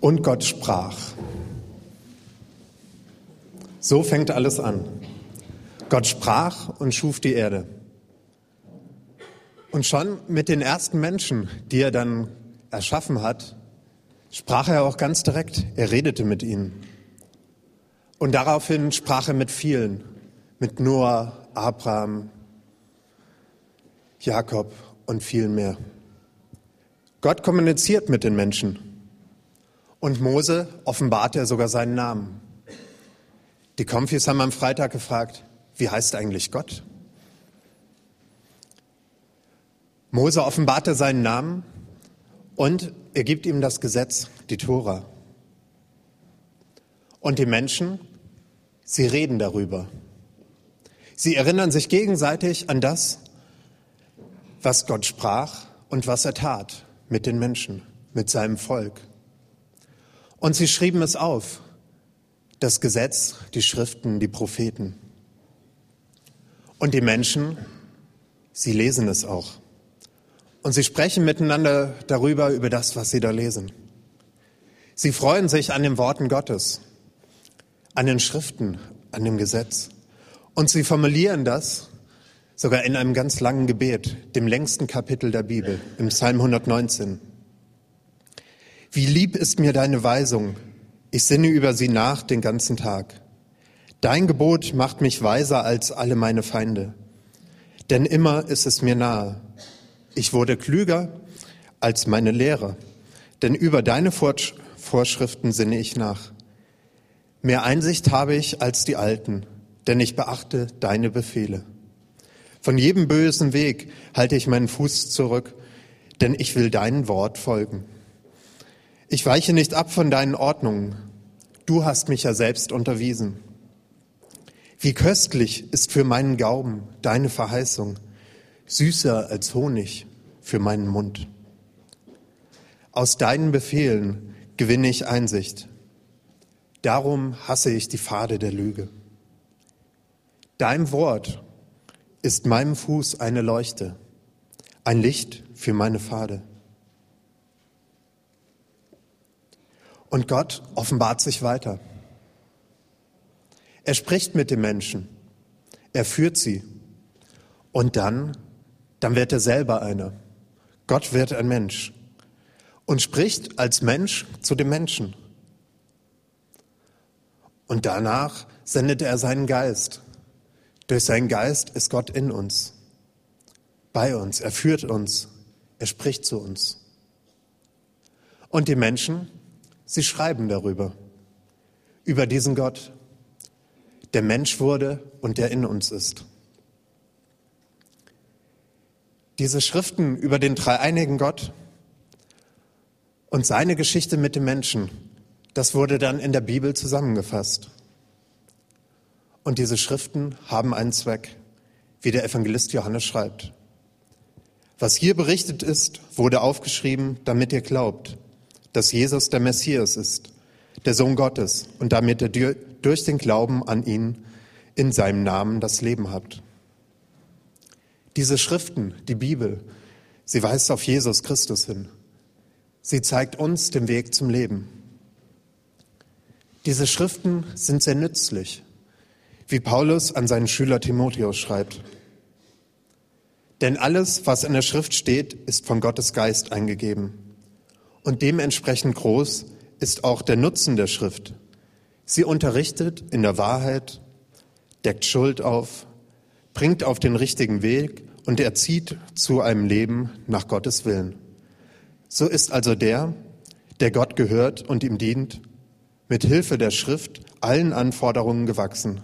Und Gott sprach. So fängt alles an. Gott sprach und schuf die Erde. Und schon mit den ersten Menschen, die er dann erschaffen hat, sprach er auch ganz direkt. Er redete mit ihnen. Und daraufhin sprach er mit vielen, mit Noah, Abraham, Jakob und vielen mehr. Gott kommuniziert mit den Menschen. Und Mose offenbart er sogar seinen Namen. Die Konfis haben am Freitag gefragt, wie heißt eigentlich Gott? Mose offenbarte seinen Namen und er gibt ihm das Gesetz, die Tora. Und die Menschen, sie reden darüber. Sie erinnern sich gegenseitig an das, was Gott sprach und was er tat mit den Menschen, mit seinem Volk. Und sie schrieben es auf, das Gesetz, die Schriften, die Propheten. Und die Menschen, sie lesen es auch. Und sie sprechen miteinander darüber, über das, was sie da lesen. Sie freuen sich an den Worten Gottes, an den Schriften, an dem Gesetz. Und sie formulieren das sogar in einem ganz langen Gebet, dem längsten Kapitel der Bibel, im Psalm 119. Wie lieb ist mir deine Weisung, ich sinne über sie nach den ganzen Tag. Dein Gebot macht mich weiser als alle meine Feinde, denn immer ist es mir nahe. Ich wurde klüger als meine Lehrer, denn über deine Vorschriften sinne ich nach. Mehr Einsicht habe ich als die Alten, denn ich beachte deine Befehle. Von jedem bösen Weg halte ich meinen Fuß zurück, denn ich will dein Wort folgen. Ich weiche nicht ab von deinen Ordnungen. Du hast mich ja selbst unterwiesen. Wie köstlich ist für meinen Gaumen deine Verheißung, süßer als Honig für meinen Mund. Aus deinen Befehlen gewinne ich Einsicht. Darum hasse ich die Pfade der Lüge. Dein Wort ist meinem Fuß eine Leuchte, ein Licht für meine Pfade. Und Gott offenbart sich weiter. Er spricht mit den Menschen. Er führt sie. Und dann, dann wird er selber einer. Gott wird ein Mensch und spricht als Mensch zu dem Menschen. Und danach sendet er seinen Geist. Durch seinen Geist ist Gott in uns, bei uns. Er führt uns. Er spricht zu uns. Und die Menschen, Sie schreiben darüber, über diesen Gott, der Mensch wurde und der in uns ist. Diese Schriften über den dreieinigen Gott und seine Geschichte mit dem Menschen, das wurde dann in der Bibel zusammengefasst. Und diese Schriften haben einen Zweck, wie der Evangelist Johannes schreibt. Was hier berichtet ist, wurde aufgeschrieben, damit ihr glaubt, dass Jesus der Messias ist, der Sohn Gottes, und damit ihr durch den Glauben an ihn in seinem Namen das Leben habt. Diese Schriften, die Bibel, sie weist auf Jesus Christus hin. Sie zeigt uns den Weg zum Leben. Diese Schriften sind sehr nützlich, wie Paulus an seinen Schüler Timotheus schreibt. Denn alles, was in der Schrift steht, ist von Gottes Geist eingegeben und dementsprechend groß ist auch der Nutzen der Schrift. Sie unterrichtet in der Wahrheit, deckt Schuld auf, bringt auf den richtigen Weg und erzieht zu einem Leben nach Gottes Willen. So ist also der, der Gott gehört und ihm dient, mit Hilfe der Schrift allen Anforderungen gewachsen.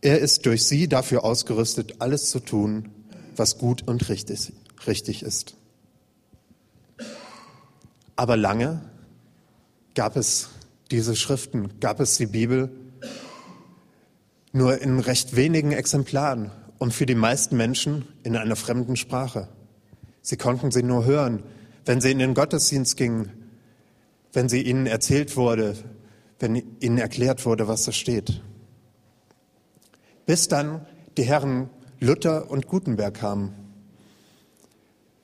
Er ist durch sie dafür ausgerüstet, alles zu tun, was gut und richtig, richtig ist. Aber lange gab es diese Schriften, gab es die Bibel nur in recht wenigen Exemplaren und für die meisten Menschen in einer fremden Sprache. Sie konnten sie nur hören, wenn sie in den Gottesdienst gingen, wenn sie ihnen erzählt wurde, wenn ihnen erklärt wurde, was da steht. Bis dann die Herren Luther und Gutenberg kamen.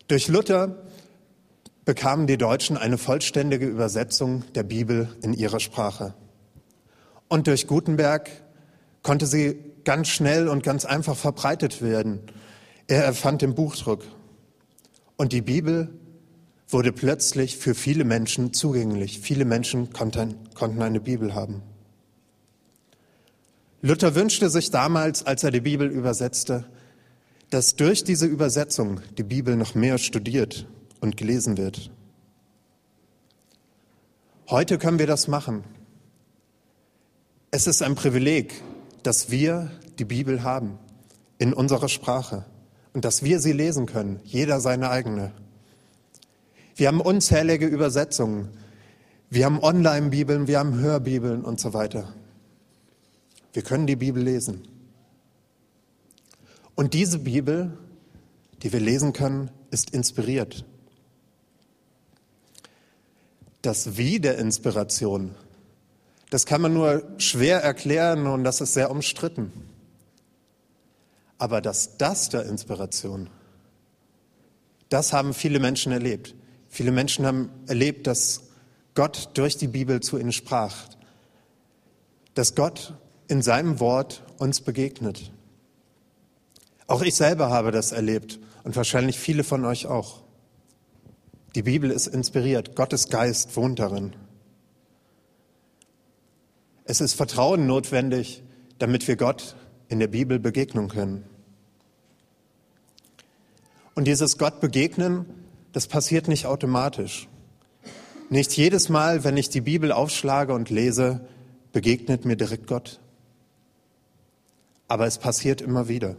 Durch Luther bekamen die Deutschen eine vollständige Übersetzung der Bibel in ihrer Sprache. Und durch Gutenberg konnte sie ganz schnell und ganz einfach verbreitet werden. Er erfand den Buchdruck. Und die Bibel wurde plötzlich für viele Menschen zugänglich. Viele Menschen konnten, konnten eine Bibel haben. Luther wünschte sich damals, als er die Bibel übersetzte, dass durch diese Übersetzung die Bibel noch mehr studiert und gelesen wird. Heute können wir das machen. Es ist ein Privileg, dass wir die Bibel haben in unserer Sprache und dass wir sie lesen können, jeder seine eigene. Wir haben unzählige Übersetzungen. Wir haben Online-Bibeln, wir haben Hörbibeln und so weiter. Wir können die Bibel lesen. Und diese Bibel, die wir lesen können, ist inspiriert. Das Wie der Inspiration, das kann man nur schwer erklären und das ist sehr umstritten. Aber das Das der Inspiration, das haben viele Menschen erlebt. Viele Menschen haben erlebt, dass Gott durch die Bibel zu ihnen sprach, dass Gott in seinem Wort uns begegnet. Auch ich selber habe das erlebt und wahrscheinlich viele von euch auch. Die Bibel ist inspiriert, Gottes Geist wohnt darin. Es ist Vertrauen notwendig, damit wir Gott in der Bibel begegnen können. Und dieses Gott begegnen das passiert nicht automatisch. Nicht jedes Mal, wenn ich die Bibel aufschlage und lese, begegnet mir direkt Gott. Aber es passiert immer wieder.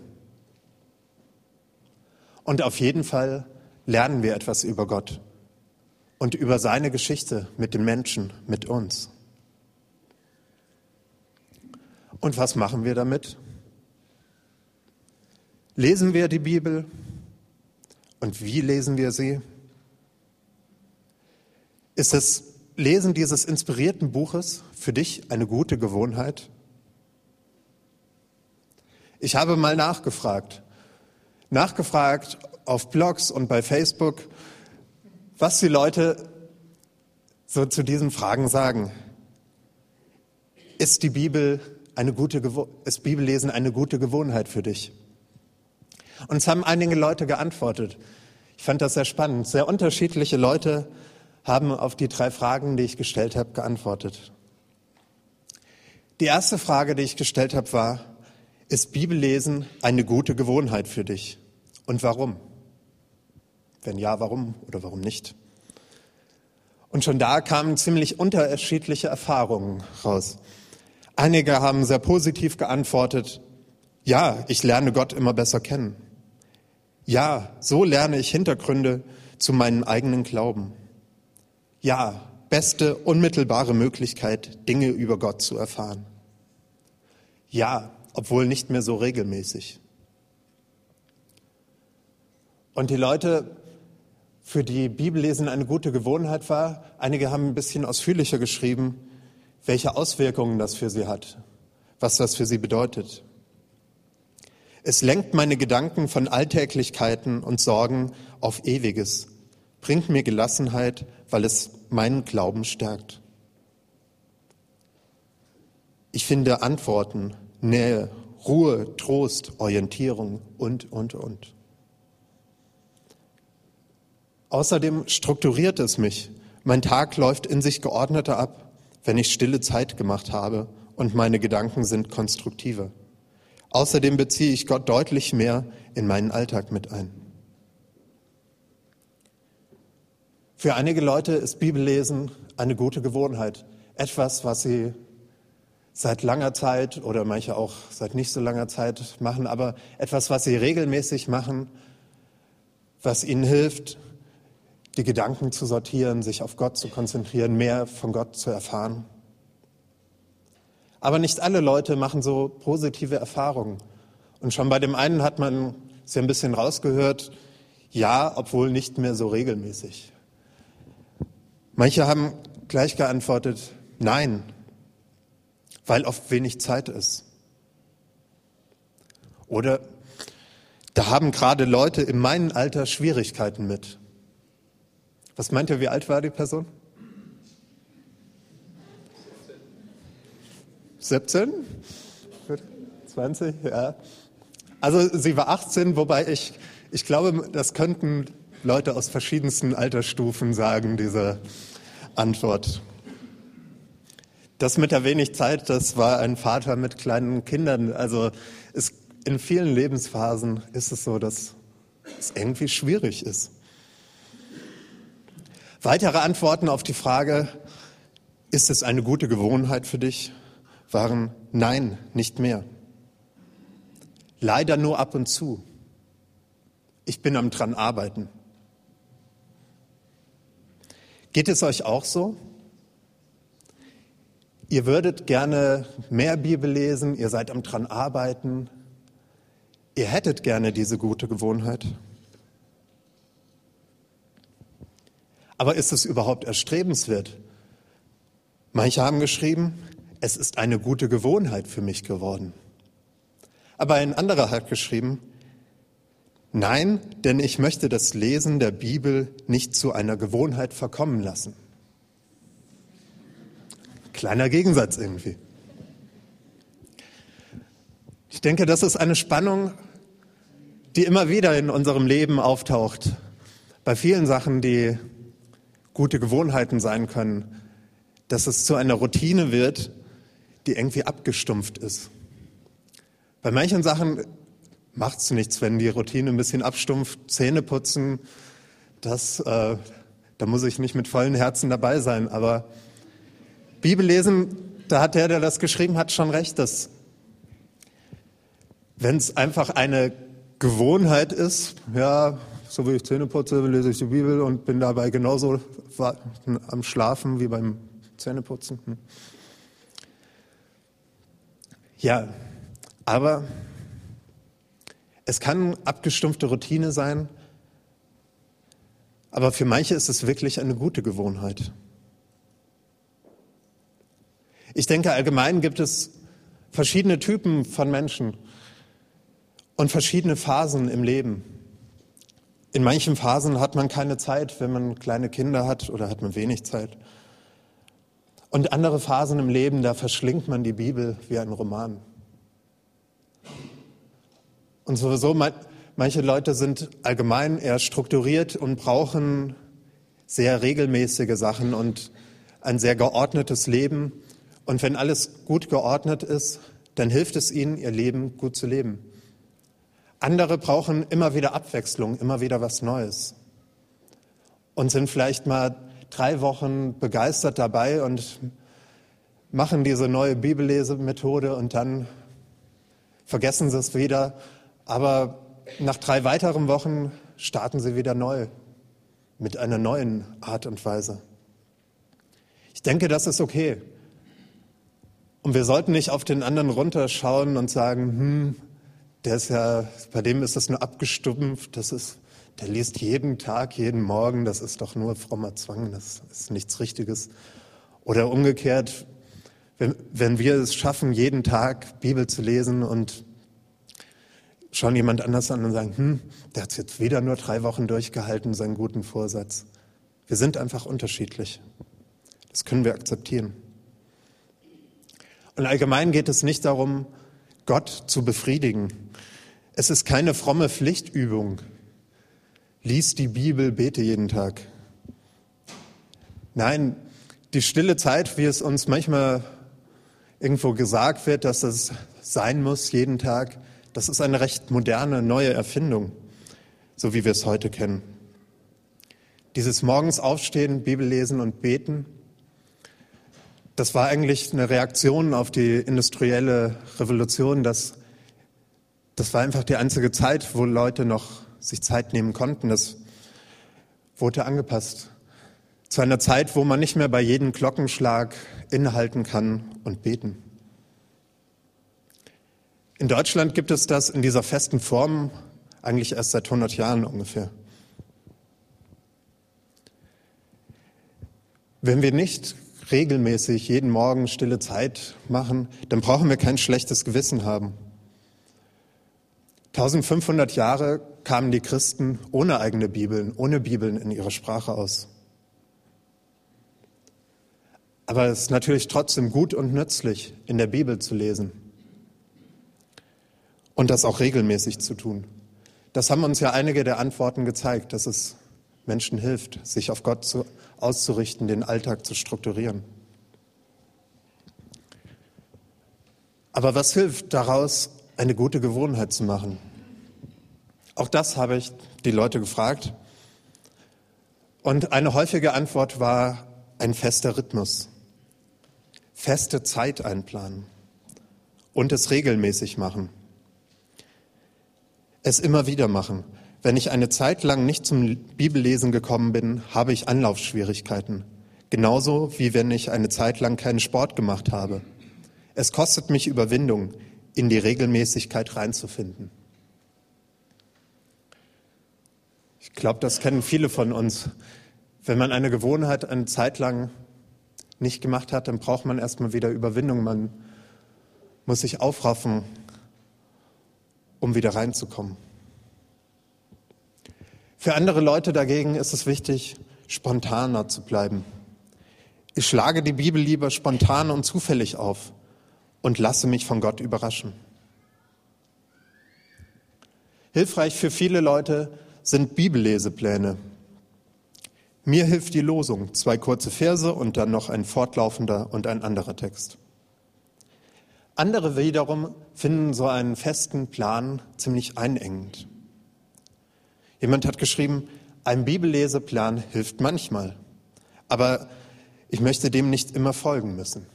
Und auf jeden Fall lernen wir etwas über Gott und über seine Geschichte mit den Menschen, mit uns. Und was machen wir damit? Lesen wir die Bibel? Und wie lesen wir sie? Ist das Lesen dieses inspirierten Buches für dich eine gute Gewohnheit? Ich habe mal nachgefragt, nachgefragt auf Blogs und bei Facebook, was die Leute so zu diesen Fragen sagen. Ist die Bibel eine gute, ist Bibellesen eine gute Gewohnheit für dich? Und es haben einige Leute geantwortet. Ich fand das sehr spannend. Sehr unterschiedliche Leute haben auf die drei Fragen, die ich gestellt habe, geantwortet. Die erste Frage, die ich gestellt habe, war, ist Bibellesen eine gute Gewohnheit für dich? Und warum? Wenn ja, warum oder warum nicht? Und schon da kamen ziemlich unterschiedliche Erfahrungen raus. Einige haben sehr positiv geantwortet, ja, ich lerne Gott immer besser kennen. Ja, so lerne ich Hintergründe zu meinem eigenen Glauben. Ja, beste unmittelbare Möglichkeit, Dinge über Gott zu erfahren. Ja, obwohl nicht mehr so regelmäßig. Und die Leute, für die Bibellesen eine gute Gewohnheit war, einige haben ein bisschen ausführlicher geschrieben, welche Auswirkungen das für sie hat, was das für sie bedeutet. Es lenkt meine Gedanken von Alltäglichkeiten und Sorgen auf Ewiges, bringt mir Gelassenheit, weil es meinen Glauben stärkt. Ich finde Antworten, Nähe, Ruhe, Trost, Orientierung und, und, und. Außerdem strukturiert es mich. Mein Tag läuft in sich geordneter ab, wenn ich stille Zeit gemacht habe und meine Gedanken sind konstruktiver. Außerdem beziehe ich Gott deutlich mehr in meinen Alltag mit ein. Für einige Leute ist Bibellesen eine gute Gewohnheit. Etwas, was sie seit langer Zeit oder manche auch seit nicht so langer Zeit machen, aber etwas, was sie regelmäßig machen, was ihnen hilft, die Gedanken zu sortieren, sich auf Gott zu konzentrieren, mehr von Gott zu erfahren. Aber nicht alle Leute machen so positive Erfahrungen. Und schon bei dem einen hat man ja ein bisschen rausgehört, ja, obwohl nicht mehr so regelmäßig. Manche haben gleich geantwortet, nein, weil oft wenig Zeit ist. Oder da haben gerade Leute in meinem Alter Schwierigkeiten mit. Was meint ihr, wie alt war die Person? 17? 20? Ja. Also sie war 18, wobei ich, ich glaube, das könnten Leute aus verschiedensten Altersstufen sagen, diese Antwort. Das mit der wenig Zeit, das war ein Vater mit kleinen Kindern. Also es, in vielen Lebensphasen ist es so, dass es irgendwie schwierig ist. Weitere Antworten auf die Frage, ist es eine gute Gewohnheit für dich, waren nein, nicht mehr. Leider nur ab und zu. Ich bin am dran arbeiten. Geht es euch auch so? Ihr würdet gerne mehr Bibel lesen, ihr seid am dran arbeiten, ihr hättet gerne diese gute Gewohnheit. Aber ist es überhaupt erstrebenswert? Manche haben geschrieben, es ist eine gute Gewohnheit für mich geworden. Aber ein anderer hat geschrieben, nein, denn ich möchte das Lesen der Bibel nicht zu einer Gewohnheit verkommen lassen. Kleiner Gegensatz irgendwie. Ich denke, das ist eine Spannung, die immer wieder in unserem Leben auftaucht. Bei vielen Sachen, die gute Gewohnheiten sein können, dass es zu einer Routine wird, die irgendwie abgestumpft ist. Bei manchen Sachen macht es nichts, wenn die Routine ein bisschen abstumpft, Zähne putzen, das, äh, da muss ich nicht mit vollen Herzen dabei sein. Aber Bibellesen, da hat der, der das geschrieben hat, schon recht, dass wenn es einfach eine Gewohnheit ist, ja, so wie ich Zähne putze, lese ich die Bibel und bin dabei genauso am Schlafen wie beim Zähneputzen. Hm. Ja, aber es kann abgestumpfte Routine sein, aber für manche ist es wirklich eine gute Gewohnheit. Ich denke, allgemein gibt es verschiedene Typen von Menschen und verschiedene Phasen im Leben. In manchen Phasen hat man keine Zeit, wenn man kleine Kinder hat oder hat man wenig Zeit. Und andere Phasen im Leben, da verschlingt man die Bibel wie ein Roman. Und sowieso, manche Leute sind allgemein eher strukturiert und brauchen sehr regelmäßige Sachen und ein sehr geordnetes Leben. Und wenn alles gut geordnet ist, dann hilft es ihnen, ihr Leben gut zu leben. Andere brauchen immer wieder Abwechslung, immer wieder was Neues. Und sind vielleicht mal drei Wochen begeistert dabei und machen diese neue Bibellesemethode und dann vergessen sie es wieder aber nach drei weiteren Wochen starten sie wieder neu, mit einer neuen Art und Weise. Ich denke, das ist okay. Und wir sollten nicht auf den anderen runterschauen und sagen, hm, der ist ja, bei dem ist das nur abgestumpft, das ist, der liest jeden Tag, jeden Morgen, das ist doch nur frommer Zwang, das ist nichts Richtiges. Oder umgekehrt, wenn, wenn wir es schaffen, jeden Tag Bibel zu lesen und schauen jemand anders an und sagen, hm, der hat jetzt wieder nur drei Wochen durchgehalten, seinen guten Vorsatz. Wir sind einfach unterschiedlich. Das können wir akzeptieren. Und allgemein geht es nicht darum, Gott zu befriedigen. Es ist keine fromme Pflichtübung. Lies die Bibel, bete jeden Tag. Nein, die stille Zeit, wie es uns manchmal irgendwo gesagt wird, dass es sein muss jeden Tag, das ist eine recht moderne, neue Erfindung, so wie wir es heute kennen. Dieses morgens aufstehen, Bibel lesen und beten, das war eigentlich eine Reaktion auf die industrielle Revolution. Das, das war einfach die einzige Zeit, wo Leute noch sich Zeit nehmen konnten. Das wurde angepasst. Zu einer Zeit, wo man nicht mehr bei jedem Glockenschlag innehalten kann und beten. In Deutschland gibt es das in dieser festen Form eigentlich erst seit 100 Jahren ungefähr. Wenn wir nicht regelmäßig jeden Morgen stille Zeit machen, dann brauchen wir kein schlechtes Gewissen haben. 1500 Jahre kamen die Christen ohne eigene Bibeln, ohne Bibeln in ihrer Sprache aus. Aber es ist natürlich trotzdem gut und nützlich, in der Bibel zu lesen und das auch regelmäßig zu tun. Das haben uns ja einige der Antworten gezeigt, dass es Menschen hilft, sich auf Gott zu, auszurichten, den Alltag zu strukturieren. Aber was hilft daraus, eine gute Gewohnheit zu machen? Auch das habe ich die Leute gefragt. Und eine häufige Antwort war ein fester Rhythmus, feste Zeit einplanen und es regelmäßig machen. Es immer wieder machen. Wenn ich eine Zeit lang nicht zum Bibellesen gekommen bin, habe ich Anlaufschwierigkeiten. Genauso wie wenn ich eine Zeit lang keinen Sport gemacht habe. Es kostet mich Überwindung, in die Regelmäßigkeit reinzufinden. Ich glaube, das kennen viele von uns. Wenn man eine Gewohnheit eine Zeit lang nicht gemacht hat, dann braucht man erstmal wieder Überwindung. Man muss sich aufraffen, um wieder reinzukommen. Für andere Leute dagegen ist es wichtig, spontaner zu bleiben. Ich schlage die Bibel lieber spontan und zufällig auf und lasse mich von Gott überraschen. Hilfreich für viele Leute sind Bibellesepläne. Mir hilft die Losung, zwei kurze Verse und dann noch ein fortlaufender und ein anderer Text. Andere wiederum finden so einen festen Plan ziemlich einengend. Jemand hat geschrieben, ein Bibelleseplan hilft manchmal, aber ich möchte dem nicht immer folgen müssen.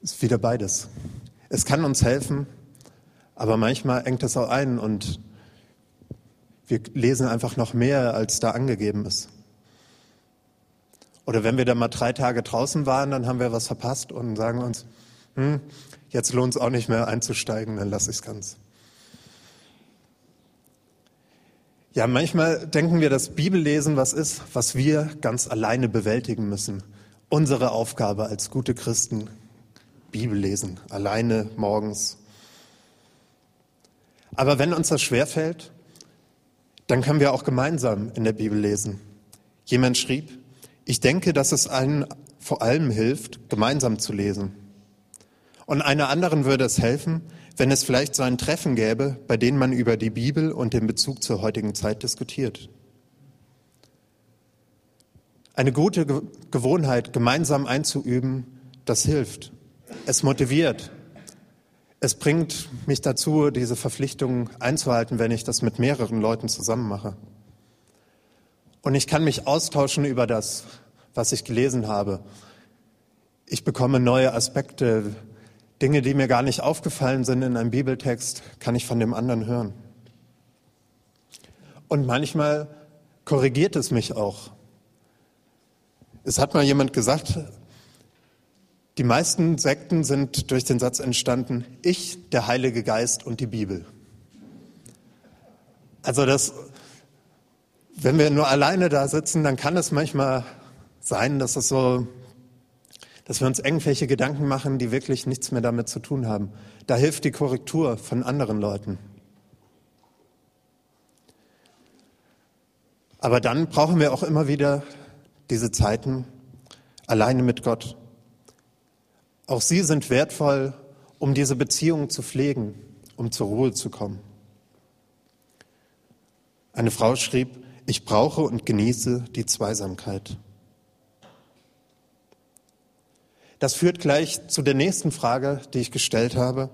ist wieder beides. Es kann uns helfen, aber manchmal engt es auch ein und wir lesen einfach noch mehr, als da angegeben ist. Oder wenn wir da mal drei Tage draußen waren, dann haben wir was verpasst und sagen uns, hm, jetzt lohnt es auch nicht mehr einzusteigen, dann lasse ich es ganz. Ja, manchmal denken wir, dass Bibellesen was ist, was wir ganz alleine bewältigen müssen. Unsere Aufgabe als gute Christen, Bibel lesen, alleine morgens. Aber wenn uns das schwerfällt, dann können wir auch gemeinsam in der Bibel lesen. Jemand schrieb, ich denke, dass es allen vor allem hilft, gemeinsam zu lesen. Und einer anderen würde es helfen, wenn es vielleicht so ein Treffen gäbe, bei dem man über die Bibel und den Bezug zur heutigen Zeit diskutiert. Eine gute Gewohnheit gemeinsam einzuüben, das hilft. Es motiviert. Es bringt mich dazu, diese Verpflichtung einzuhalten, wenn ich das mit mehreren Leuten zusammen mache. Und ich kann mich austauschen über das, was ich gelesen habe. Ich bekomme neue Aspekte, Dinge, die mir gar nicht aufgefallen sind in einem Bibeltext, kann ich von dem anderen hören. Und manchmal korrigiert es mich auch. Es hat mal jemand gesagt, die meisten Sekten sind durch den Satz entstanden, ich, der Heilige Geist und die Bibel. Also das, wenn wir nur alleine da sitzen, dann kann es manchmal sein, dass es so, dass wir uns irgendwelche Gedanken machen, die wirklich nichts mehr damit zu tun haben. Da hilft die Korrektur von anderen Leuten. Aber dann brauchen wir auch immer wieder diese Zeiten alleine mit Gott. Auch sie sind wertvoll, um diese Beziehung zu pflegen, um zur Ruhe zu kommen. Eine Frau schrieb, ich brauche und genieße die Zweisamkeit. Das führt gleich zu der nächsten Frage, die ich gestellt habe.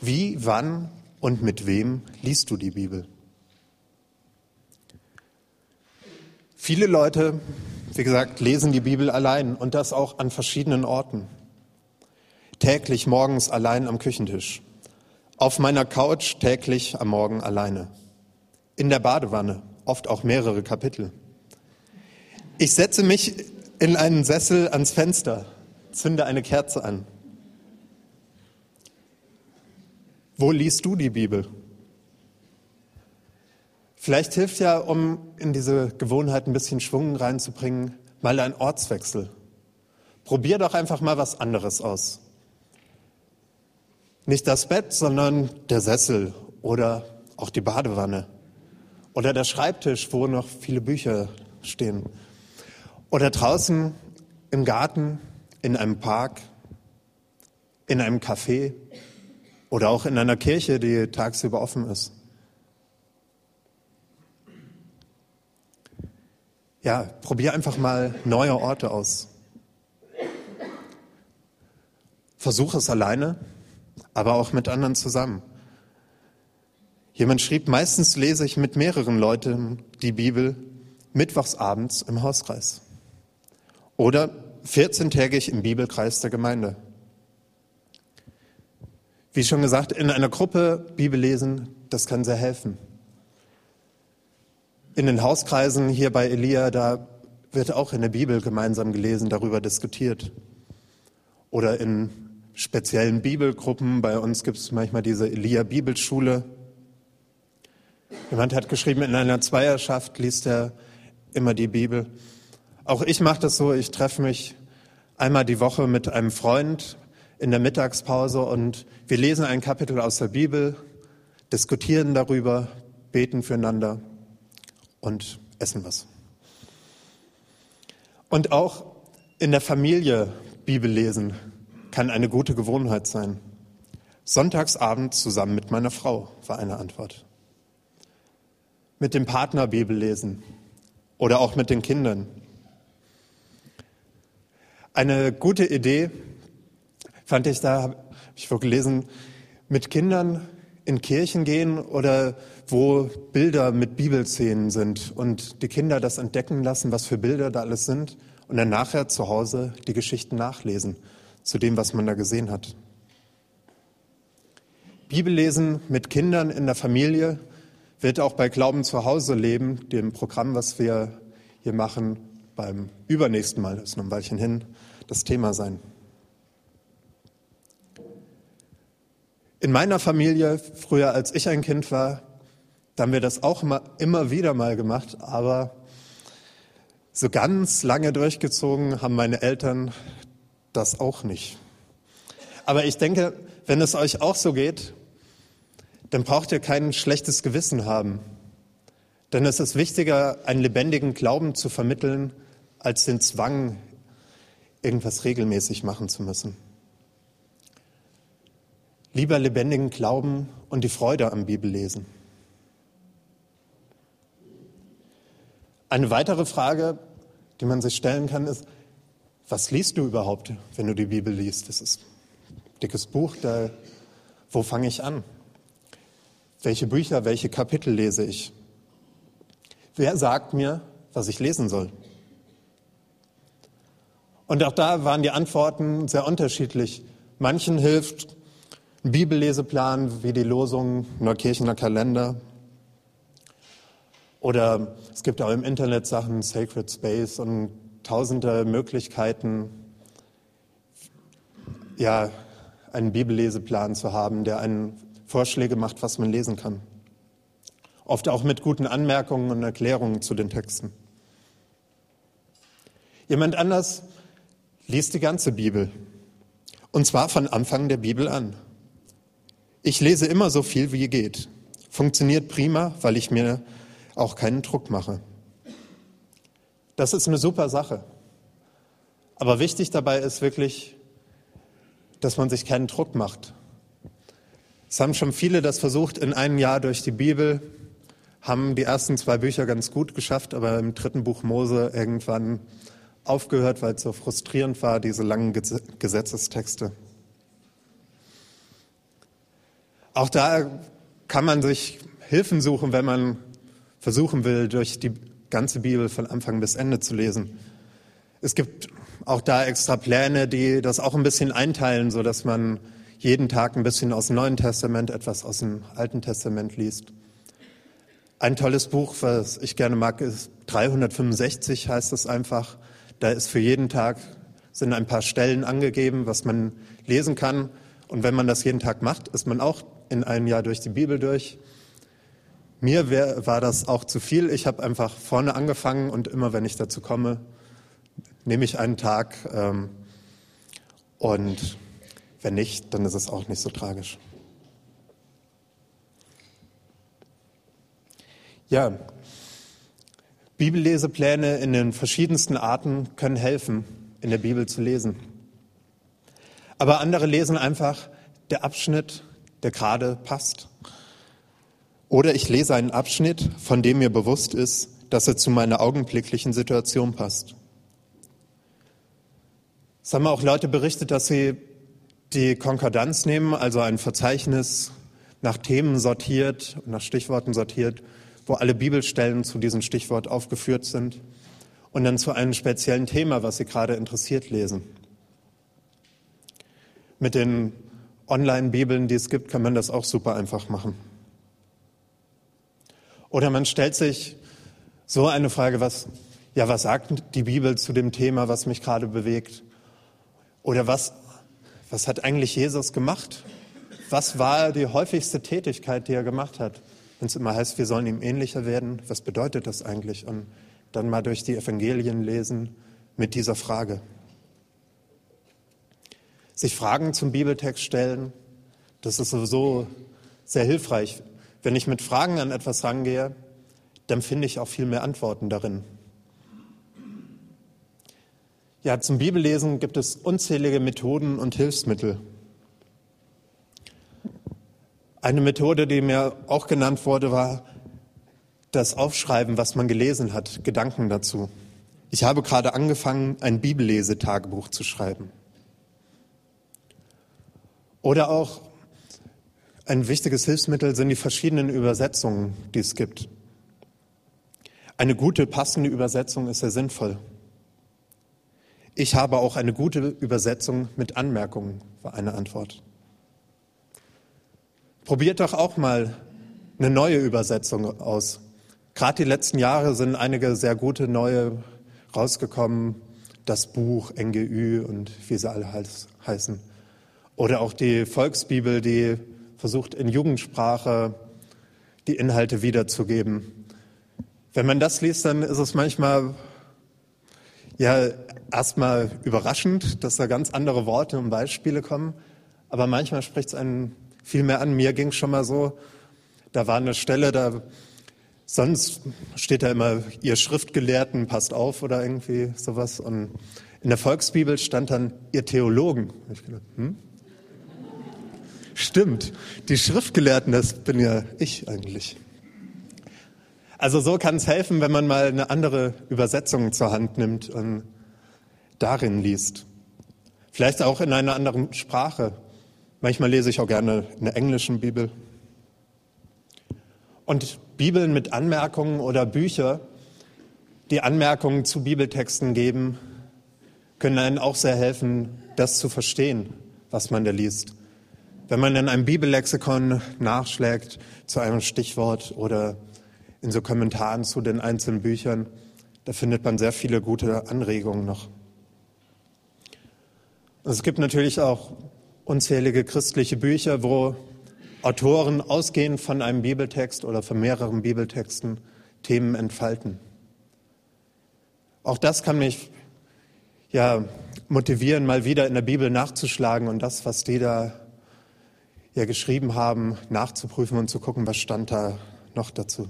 Wie, wann und mit wem liest du die Bibel? Viele Leute, wie gesagt, lesen die Bibel allein und das auch an verschiedenen Orten täglich morgens allein am Küchentisch. Auf meiner Couch täglich am Morgen alleine. In der Badewanne, oft auch mehrere Kapitel. Ich setze mich in einen Sessel ans Fenster, zünde eine Kerze an. Wo liest du die Bibel? Vielleicht hilft ja, um in diese Gewohnheit ein bisschen Schwung reinzubringen, mal ein Ortswechsel. Probier doch einfach mal was anderes aus. Nicht das Bett, sondern der Sessel oder auch die Badewanne Oder der Schreibtisch, wo noch viele Bücher stehen. Oder draußen im Garten, in einem Park, in einem Café oder auch in einer Kirche, die tagsüber offen ist. Ja, probier einfach mal neue Orte aus. Versuch es alleine, aber auch mit anderen zusammen. Jemand schrieb, meistens lese ich mit mehreren Leuten die Bibel mittwochsabends im Hauskreis oder 14-tägig im Bibelkreis der Gemeinde. Wie schon gesagt, in einer Gruppe Bibel lesen, das kann sehr helfen. In den Hauskreisen hier bei Elia, da wird auch in der Bibel gemeinsam gelesen, darüber diskutiert. Oder in speziellen Bibelgruppen, bei uns gibt es manchmal diese Elia Bibelschule. Jemand hat geschrieben, in einer Zweierschaft liest er immer die Bibel. Auch ich mache das so, ich treffe mich einmal die Woche mit einem Freund in der Mittagspause und wir lesen ein Kapitel aus der Bibel, diskutieren darüber, beten füreinander und essen was. Und auch in der Familie Bibel lesen kann eine gute Gewohnheit sein. Sonntagsabend zusammen mit meiner Frau war eine Antwort. Mit dem Partner Bibel lesen oder auch mit den Kindern. Eine gute Idee fand ich, da habe ich wohl gelesen, mit Kindern in Kirchen gehen oder wo Bilder mit Bibelszenen sind und die Kinder das entdecken lassen, was für Bilder da alles sind und dann nachher zu Hause die Geschichten nachlesen zu dem, was man da gesehen hat. Bibellesen mit Kindern in der Familie wird auch bei Glauben zu Hause leben, dem Programm, was wir hier machen, beim übernächsten Mal, das ist noch ein Weilchen hin, das Thema sein. In meiner Familie, früher als ich ein Kind war, da haben wir das auch immer, immer wieder mal gemacht, aber so ganz lange durchgezogen haben meine Eltern das auch nicht. Aber ich denke, wenn es euch auch so geht, dann braucht ihr kein schlechtes Gewissen haben. Denn es ist wichtiger, einen lebendigen Glauben zu vermitteln, als den Zwang, irgendwas regelmäßig machen zu müssen. Lieber lebendigen Glauben und die Freude am Bibellesen. Eine weitere Frage, die man sich stellen kann, ist, was liest du überhaupt, wenn du die Bibel liest? Das ist ein dickes Buch, da, wo fange ich an? Welche Bücher, welche Kapitel lese ich? Wer sagt mir, was ich lesen soll? Und auch da waren die Antworten sehr unterschiedlich. Manchen hilft Bibelleseplan wie die Losung Neukirchener Kalender. Oder es gibt auch im Internet Sachen, Sacred Space und tausende Möglichkeiten, ja, einen Bibelleseplan zu haben, der einen Vorschläge macht, was man lesen kann. Oft auch mit guten Anmerkungen und Erklärungen zu den Texten. Jemand anders liest die ganze Bibel. Und zwar von Anfang der Bibel an. Ich lese immer so viel, wie geht. Funktioniert prima, weil ich mir auch keinen Druck mache. Das ist eine super Sache. Aber wichtig dabei ist wirklich, dass man sich keinen Druck macht. Es haben schon viele das versucht in einem Jahr durch die Bibel, haben die ersten zwei Bücher ganz gut geschafft, aber im dritten Buch Mose irgendwann aufgehört, weil es so frustrierend war, diese langen Gesetzestexte. Auch da kann man sich Hilfen suchen, wenn man versuchen will, durch die ganze Bibel von Anfang bis Ende zu lesen. Es gibt auch da extra Pläne, die das auch ein bisschen einteilen, so dass man jeden Tag ein bisschen aus dem Neuen Testament, etwas aus dem Alten Testament liest. Ein tolles Buch, was ich gerne mag, ist 365 heißt es einfach. Da ist für jeden Tag sind ein paar Stellen angegeben, was man lesen kann. Und wenn man das jeden Tag macht, ist man auch in einem Jahr durch die Bibel durch. Mir wär, war das auch zu viel. Ich habe einfach vorne angefangen und immer, wenn ich dazu komme, nehme ich einen Tag. Ähm, und wenn nicht, dann ist es auch nicht so tragisch. Ja, Bibellesepläne in den verschiedensten Arten können helfen, in der Bibel zu lesen. Aber andere lesen einfach der Abschnitt, der gerade passt. Oder ich lese einen Abschnitt, von dem mir bewusst ist, dass er zu meiner augenblicklichen Situation passt. Es haben auch Leute berichtet, dass sie die Konkordanz nehmen, also ein Verzeichnis nach Themen sortiert, nach Stichworten sortiert, wo alle Bibelstellen zu diesem Stichwort aufgeführt sind und dann zu einem speziellen Thema, was sie gerade interessiert, lesen. Mit den Online-Bibeln, die es gibt, kann man das auch super einfach machen. Oder man stellt sich so eine Frage, was, ja, was sagt die Bibel zu dem Thema, was mich gerade bewegt? Oder was, was hat eigentlich Jesus gemacht? Was war die häufigste Tätigkeit, die er gemacht hat? Wenn es immer heißt, wir sollen ihm ähnlicher werden, was bedeutet das eigentlich? Und dann mal durch die Evangelien lesen mit dieser Frage. Sich Fragen zum Bibeltext stellen, das ist sowieso sehr hilfreich. Wenn ich mit Fragen an etwas rangehe, dann finde ich auch viel mehr Antworten darin. Ja, zum Bibellesen gibt es unzählige Methoden und Hilfsmittel. Eine Methode, die mir auch genannt wurde, war das Aufschreiben, was man gelesen hat, Gedanken dazu. Ich habe gerade angefangen, ein Bibellesetagebuch zu schreiben. Oder auch ein wichtiges Hilfsmittel sind die verschiedenen Übersetzungen, die es gibt. Eine gute, passende Übersetzung ist sehr sinnvoll. Ich habe auch eine gute Übersetzung mit Anmerkungen, war eine Antwort. Probiert doch auch mal eine neue Übersetzung aus. Gerade die letzten Jahre sind einige sehr gute neue rausgekommen. Das Buch, NGÜ und wie sie alle heißen. Oder auch die Volksbibel, die versucht in Jugendsprache die Inhalte wiederzugeben. Wenn man das liest, dann ist es manchmal ja erstmal überraschend, dass da ganz andere Worte und Beispiele kommen. Aber manchmal spricht es einen viel mehr an. Mir ging es schon mal so, da war eine Stelle, da sonst steht da immer, ihr Schriftgelehrten, passt auf oder irgendwie sowas. Und in der Volksbibel stand dann, ihr Theologen. Ich gedacht, hm? Stimmt, die Schriftgelehrten, das bin ja ich eigentlich. Also so kann es helfen, wenn man mal eine andere Übersetzung zur Hand nimmt und darin liest. Vielleicht auch in einer anderen Sprache. Manchmal lese ich auch gerne in der englischen Bibel. Und Bibeln mit Anmerkungen oder Bücher, die Anmerkungen zu Bibeltexten geben, können einen auch sehr helfen, das zu verstehen, was man da liest. Wenn man in einem Bibellexikon nachschlägt zu einem Stichwort oder in so Kommentaren zu den einzelnen Büchern. Da findet man sehr viele gute Anregungen noch. Es gibt natürlich auch unzählige christliche Bücher, wo Autoren ausgehend von einem Bibeltext oder von mehreren Bibeltexten Themen entfalten. Auch das kann mich ja motivieren, mal wieder in der Bibel nachzuschlagen und das, was die da ja geschrieben haben, nachzuprüfen und zu gucken, was stand da noch dazu.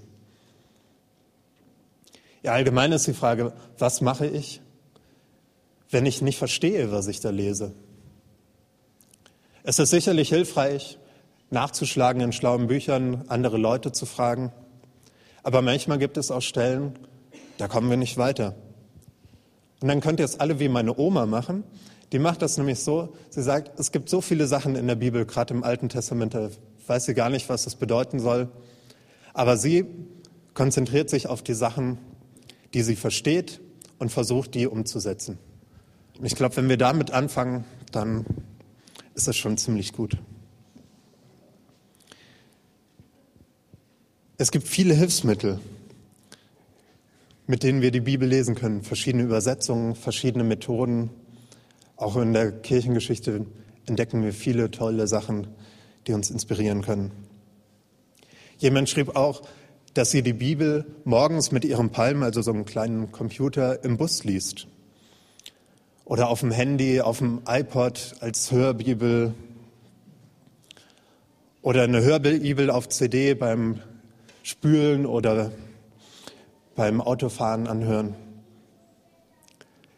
Ja, allgemein ist die Frage, was mache ich, wenn ich nicht verstehe, was ich da lese? Es ist sicherlich hilfreich, nachzuschlagen in schlauen Büchern, andere Leute zu fragen. Aber manchmal gibt es auch Stellen, da kommen wir nicht weiter. Und dann könnt ihr es alle wie meine Oma machen. Die macht das nämlich so, sie sagt, es gibt so viele Sachen in der Bibel, gerade im Alten Testament, da weiß sie gar nicht, was das bedeuten soll. Aber sie konzentriert sich auf die Sachen, die sie versteht und versucht, die umzusetzen. Und ich glaube, wenn wir damit anfangen, dann ist das schon ziemlich gut. Es gibt viele Hilfsmittel, mit denen wir die Bibel lesen können. Verschiedene Übersetzungen, verschiedene Methoden. Auch in der Kirchengeschichte entdecken wir viele tolle Sachen, die uns inspirieren können. Jemand schrieb auch, dass sie die Bibel morgens mit ihrem Palm, also so einem kleinen Computer, im Bus liest. Oder auf dem Handy, auf dem iPod als Hörbibel. Oder eine Hörbibel auf CD beim Spülen oder beim Autofahren anhören.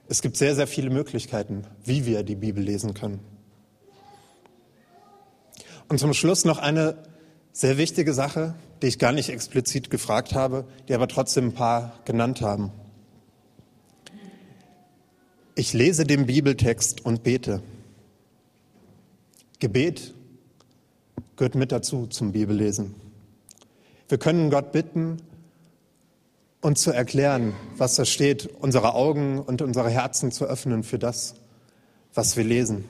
Es gibt sehr, sehr viele Möglichkeiten, wie wir die Bibel lesen können. Und zum Schluss noch eine sehr wichtige Sache, die ich gar nicht explizit gefragt habe, die aber trotzdem ein paar genannt haben. Ich lese den Bibeltext und bete. Gebet gehört mit dazu zum Bibellesen. Wir können Gott bitten, uns zu erklären, was da steht, unsere Augen und unsere Herzen zu öffnen für das, was wir lesen.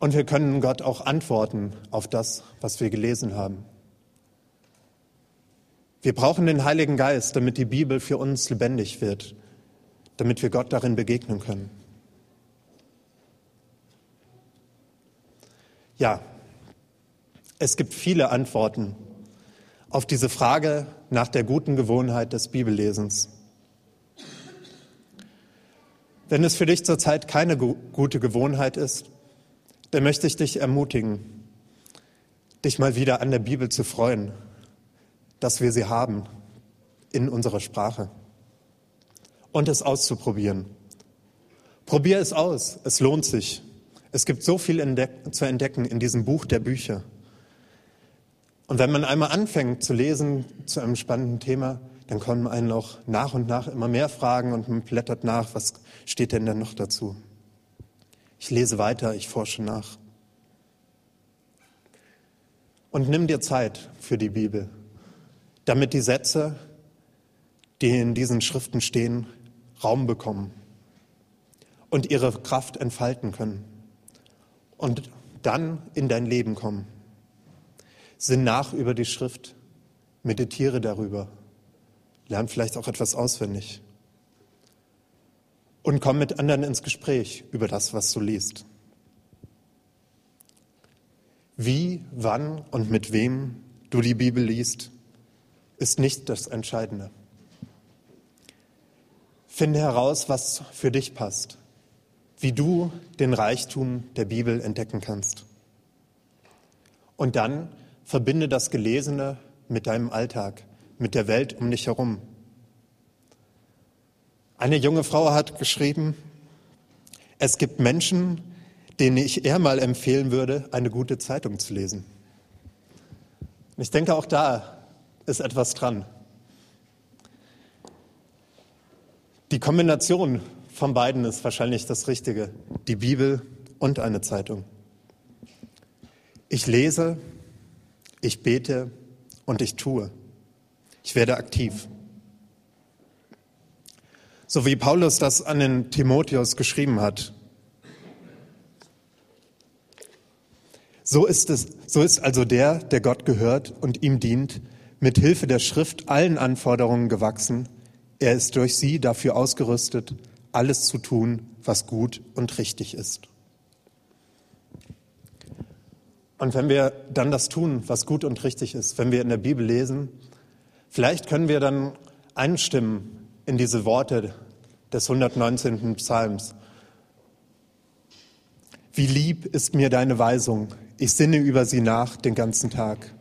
Und wir können Gott auch antworten auf das, was wir gelesen haben. Wir brauchen den Heiligen Geist, damit die Bibel für uns lebendig wird, damit wir Gott darin begegnen können. Ja, es gibt viele Antworten auf diese Frage nach der guten Gewohnheit des Bibellesens. Wenn es für dich zurzeit keine gute Gewohnheit ist, dann möchte ich dich ermutigen, dich mal wieder an der Bibel zu freuen, dass wir sie haben in unserer Sprache und es auszuprobieren. Probier es aus, es lohnt sich. Es gibt so viel entdeck zu entdecken in diesem Buch der Bücher. Und wenn man einmal anfängt zu lesen zu einem spannenden Thema, dann kommen einen auch nach und nach immer mehr Fragen und man blättert nach, was steht denn denn noch dazu? Ich lese weiter, ich forsche nach. Und nimm dir Zeit für die Bibel, damit die Sätze, die in diesen Schriften stehen, Raum bekommen und ihre Kraft entfalten können und dann in dein Leben kommen. Sinn nach über die Schrift, meditiere darüber, lern vielleicht auch etwas auswendig und komm mit anderen ins Gespräch über das, was du liest. Wie, wann und mit wem du die Bibel liest, ist nicht das Entscheidende. Finde heraus, was für dich passt, wie du den Reichtum der Bibel entdecken kannst. Und dann verbinde das Gelesene mit deinem Alltag, mit der Welt um dich herum. Eine junge Frau hat geschrieben, es gibt Menschen, denen ich eher mal empfehlen würde, eine gute Zeitung zu lesen. Ich denke, auch da ist etwas dran. Die Kombination von beiden ist wahrscheinlich das Richtige, die Bibel und eine Zeitung. Ich lese, ich bete und ich tue. Ich werde aktiv. So wie Paulus das an den Timotheus geschrieben hat. So ist es, so ist also der, der Gott gehört und ihm dient, mit Hilfe der Schrift allen Anforderungen gewachsen. Er ist durch sie dafür ausgerüstet, alles zu tun, was gut und richtig ist. Und wenn wir dann das tun, was gut und richtig ist, wenn wir in der Bibel lesen, vielleicht können wir dann einstimmen in diese Worte des 119. Psalms. Wie lieb ist mir deine Weisung, ich sinne über sie nach den ganzen Tag.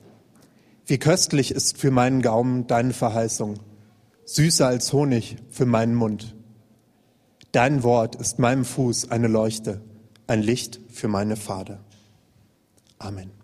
Wie köstlich ist für meinen Gaumen deine Verheißung, süßer als Honig für meinen Mund. Dein Wort ist meinem Fuß eine Leuchte, ein Licht für meine Pfade. Amen.